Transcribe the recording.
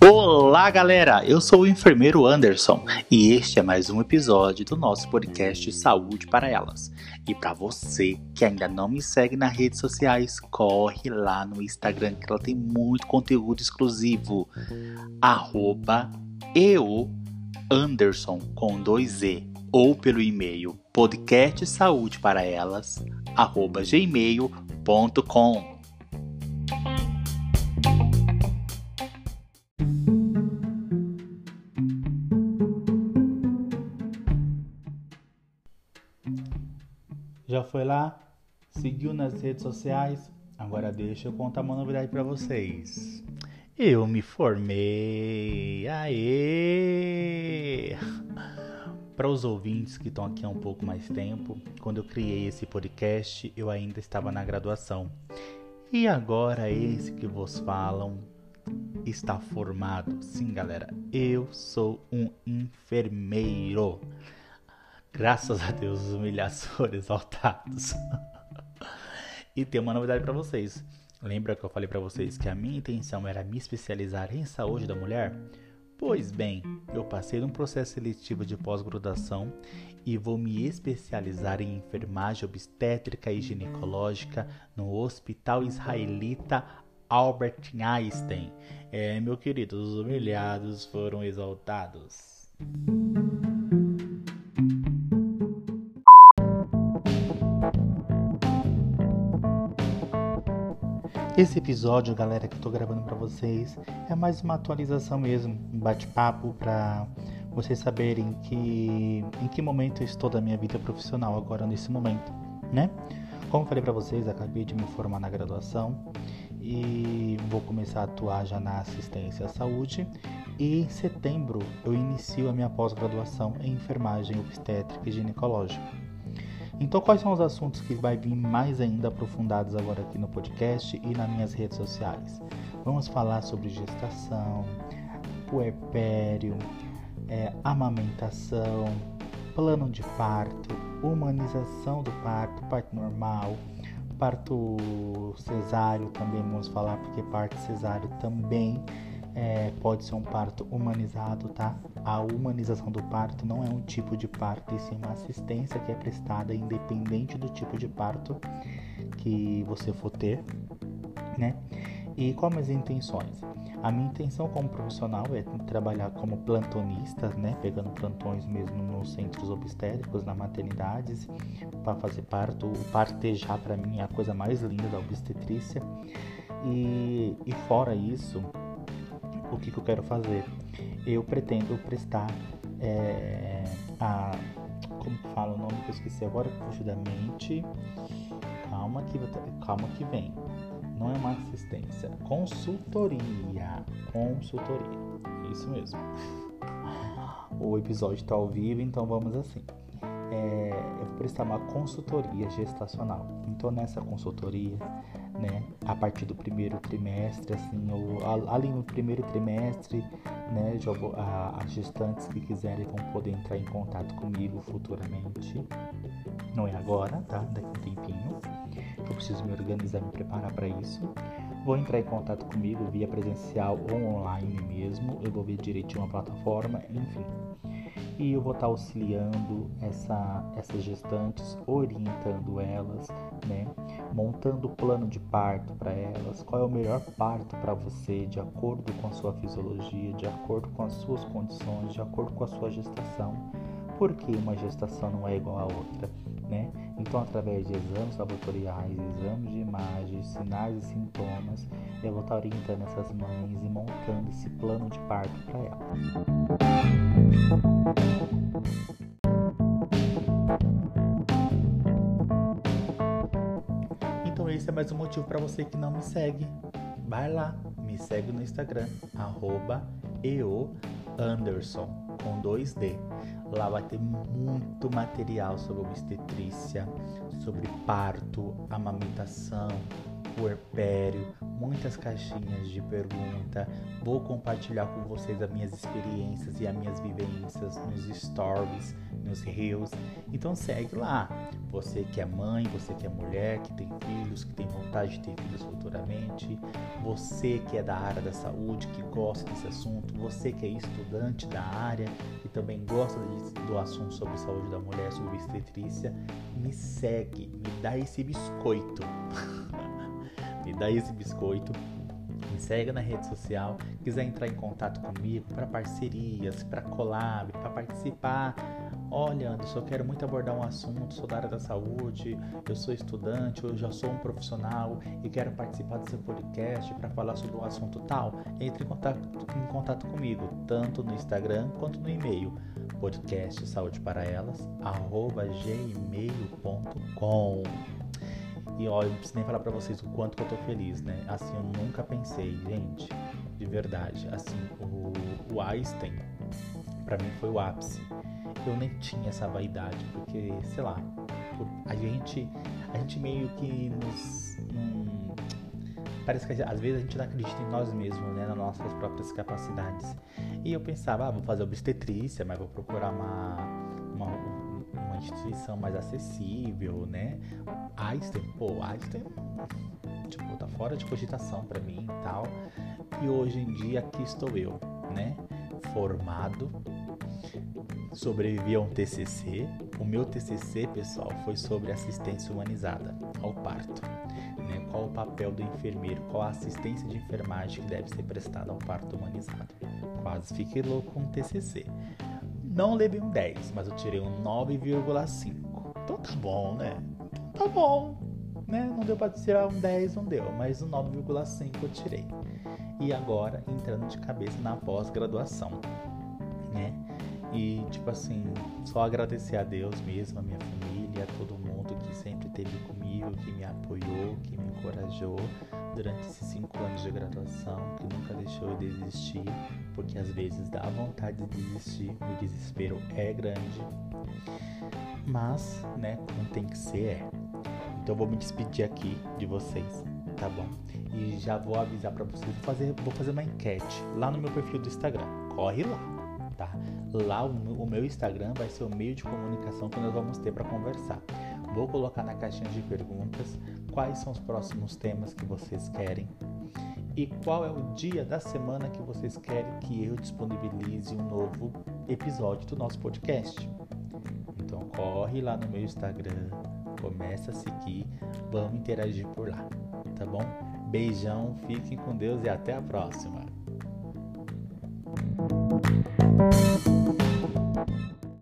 Olá, galera! Eu sou o enfermeiro Anderson e este é mais um episódio do nosso podcast Saúde para Elas. E para você que ainda não me segue nas redes sociais, corre lá no Instagram que ela tem muito conteúdo exclusivo. Arroba eu Anderson com dois E ou pelo e-mail podcastsaudeparaaelas@gmail.com. Já foi lá? Seguiu nas redes sociais? Agora deixa eu contar uma novidade para vocês. Eu me formei. Aê! Para os ouvintes que estão aqui há um pouco mais tempo, quando eu criei esse podcast, eu ainda estava na graduação. E agora esse que vos falam está formado. Sim, galera, eu sou um enfermeiro. Graças a Deus, os humilhados foram exaltados. e tem uma novidade para vocês. Lembra que eu falei para vocês que a minha intenção era me especializar em saúde da mulher? Pois bem, eu passei num processo seletivo de pós-graduação e vou me especializar em enfermagem obstétrica e ginecológica no Hospital Israelita Albert Einstein. É, meu querido, os humilhados foram exaltados. Esse episódio, galera, que eu tô gravando para vocês é mais uma atualização mesmo, um bate-papo para vocês saberem que em que momento eu estou da minha vida profissional agora nesse momento, né? Como falei para vocês, acabei de me formar na graduação e vou começar a atuar já na assistência à saúde e em setembro eu inicio a minha pós-graduação em enfermagem obstétrica e ginecológica. Então, quais são os assuntos que vai vir mais ainda aprofundados agora aqui no podcast e nas minhas redes sociais? Vamos falar sobre gestação, puerpério, é, amamentação, plano de parto, humanização do parto, parto normal, parto cesáreo também vamos falar, porque parto cesáreo também é, pode ser um parto humanizado, tá? A humanização do parto não é um tipo de parto, e sim uma assistência que é prestada independente do tipo de parto que você for ter, né? E quais as intenções? A minha intenção como profissional é trabalhar como plantonista, né, pegando plantões mesmo nos centros obstétricos, na maternidades, para fazer parto. O partejar para mim é a coisa mais linda da obstetrícia. E, e fora isso, o que, que eu quero fazer? Eu pretendo prestar é, a. Como fala o nome que eu esqueci agora fugiu da mente. Calma que, calma que vem. Não é uma assistência. Consultoria. Consultoria. Isso mesmo. O episódio está ao vivo, então vamos assim. É, eu vou prestar uma consultoria gestacional. Então nessa consultoria né, a partir do primeiro trimestre, assim, ou ali no primeiro trimestre, né, já vou, a, as gestantes que quiserem vão poder entrar em contato comigo futuramente. Não é agora, tá? Daqui a um tempinho. Eu preciso me organizar, me preparar para isso. Vou entrar em contato comigo via presencial ou online mesmo. Eu vou ver direitinho a plataforma, enfim e eu vou estar auxiliando essa, essas gestantes, orientando elas, né? montando o plano de parto para elas, qual é o melhor parto para você, de acordo com a sua fisiologia, de acordo com as suas condições, de acordo com a sua gestação. Porque uma gestação não é igual a outra, né? Então, através de exames laboratoriais, exames de imagem, sinais e sintomas, eu vou estar orientando essas mães e montando esse plano de parto para elas. Então esse é mais um motivo para você que não me segue. Vai lá, me segue no Instagram, arroba eoanderson, com dois D. Lá vai ter muito material sobre obstetrícia, sobre parto, amamentação, puerpério, muitas caixinhas de pergunta. Vou compartilhar com vocês as minhas experiências e as minhas vivências nos stories, nos reels. Então segue lá. Você que é mãe, você que é mulher, que tem filhos, que tem vontade de ter filhos futuramente, você que é da área da saúde, que gosta desse assunto, você que é estudante da área e também gosta do assunto sobre saúde da mulher, sobre obstetrícia, me segue, me dá esse biscoito. esse biscoito me segue na rede social, quiser entrar em contato comigo para parcerias, para collab, para participar. Olha, Anderson, eu quero muito abordar um assunto, sou da área da saúde, eu sou estudante, eu já sou um profissional e quero participar do seu podcast para falar sobre um assunto tal. Entre em contato, em contato comigo, tanto no Instagram quanto no e-mail podcast saúde para elas gmail.com e olha, não preciso nem falar para vocês o quanto que eu tô feliz, né? Assim, eu nunca pensei, gente, de verdade. Assim, o, o Einstein, para mim, foi o ápice. Eu nem tinha essa vaidade, porque, sei lá, a gente, a gente meio que nos. Hum, parece que às vezes a gente não acredita em nós mesmos, né? Nas nossas próprias capacidades. E eu pensava, ah, vou fazer obstetrícia, mas vou procurar uma, uma instituição mais acessível, né? Einstein, pô, Einstein, tipo, tá fora de cogitação para mim e tal. E hoje em dia aqui estou eu, né? Formado, sobrevivi a um TCC. O meu TCC, pessoal, foi sobre assistência humanizada ao parto. Né? Qual o papel do enfermeiro? Qual a assistência de enfermagem que deve ser prestada ao parto humanizado? Quase fiquei louco com o TCC. Não levei um 10, mas eu tirei um 9,5. Então tá bom, né? Então tá bom. Né? Não deu para tirar um 10, não deu, mas um 9,5 eu tirei. E agora entrando de cabeça na pós-graduação, né? E tipo assim, só agradecer a Deus mesmo, a minha família, a todo mundo que sempre esteve comigo, que me apoiou, que me encorajou durante esses cinco anos de graduação, que nunca deixou eu desistir, porque às vezes dá vontade de desistir, o desespero é grande, mas, né, como tem que ser é. Então vou me despedir aqui de vocês, tá bom? E já vou avisar para vocês, vou fazer, vou fazer uma enquete lá no meu perfil do Instagram. Corre lá, tá? Lá o, o meu Instagram vai ser o meio de comunicação que nós vamos ter para conversar. Vou colocar na caixinha de perguntas quais são os próximos temas que vocês querem e qual é o dia da semana que vocês querem que eu disponibilize um novo episódio do nosso podcast. Então corre lá no meu Instagram, começa a seguir, vamos interagir por lá, tá bom? Beijão, fiquem com Deus e até a próxima.